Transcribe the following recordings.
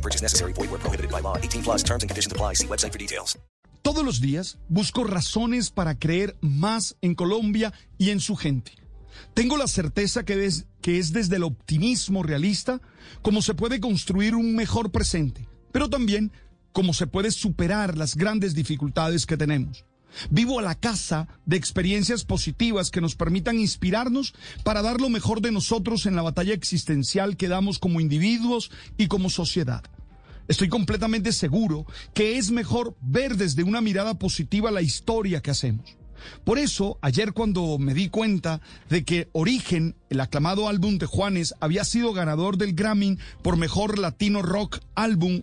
Purchase necessary. Void where prohibited by law. 18 plus terms and conditions apply. See website for details. Todos los días busco razones para creer más en Colombia y en su gente. Tengo la certeza que es, que es desde el optimismo realista como se puede construir un mejor presente, pero también cómo se puede superar las grandes dificultades que tenemos. Vivo a la casa de experiencias positivas que nos permitan inspirarnos para dar lo mejor de nosotros en la batalla existencial que damos como individuos y como sociedad. Estoy completamente seguro que es mejor ver desde una mirada positiva la historia que hacemos. Por eso, ayer cuando me di cuenta de que Origen, el aclamado álbum de Juanes, había sido ganador del Grammy por mejor latino rock álbum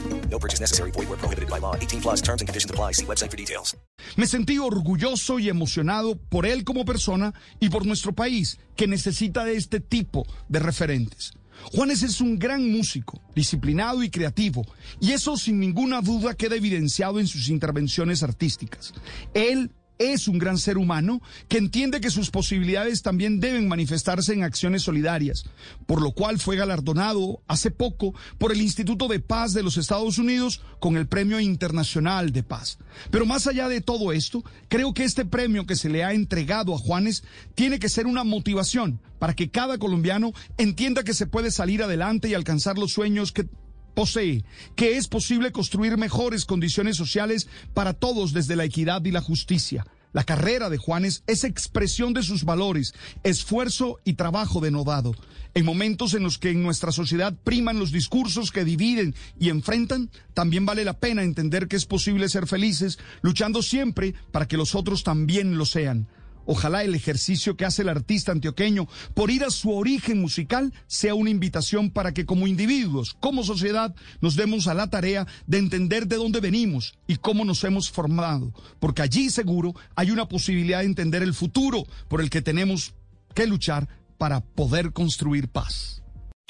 No purchase necessary. Void where prohibited by law. 18 plus terms and conditions apply. See website for details. me sentí orgulloso y emocionado por él como persona y por nuestro país, que necesita de este tipo de referentes. Juanes es un gran músico, disciplinado y creativo, y eso sin ninguna duda queda evidenciado en sus intervenciones artísticas. Él es un gran ser humano que entiende que sus posibilidades también deben manifestarse en acciones solidarias, por lo cual fue galardonado hace poco por el Instituto de Paz de los Estados Unidos con el Premio Internacional de Paz. Pero más allá de todo esto, creo que este premio que se le ha entregado a Juanes tiene que ser una motivación para que cada colombiano entienda que se puede salir adelante y alcanzar los sueños que posee, que es posible construir mejores condiciones sociales para todos desde la equidad y la justicia. La carrera de Juanes es expresión de sus valores, esfuerzo y trabajo denodado. En momentos en los que en nuestra sociedad priman los discursos que dividen y enfrentan, también vale la pena entender que es posible ser felices luchando siempre para que los otros también lo sean. Ojalá el ejercicio que hace el artista antioqueño por ir a su origen musical sea una invitación para que como individuos, como sociedad, nos demos a la tarea de entender de dónde venimos y cómo nos hemos formado, porque allí seguro hay una posibilidad de entender el futuro por el que tenemos que luchar para poder construir paz.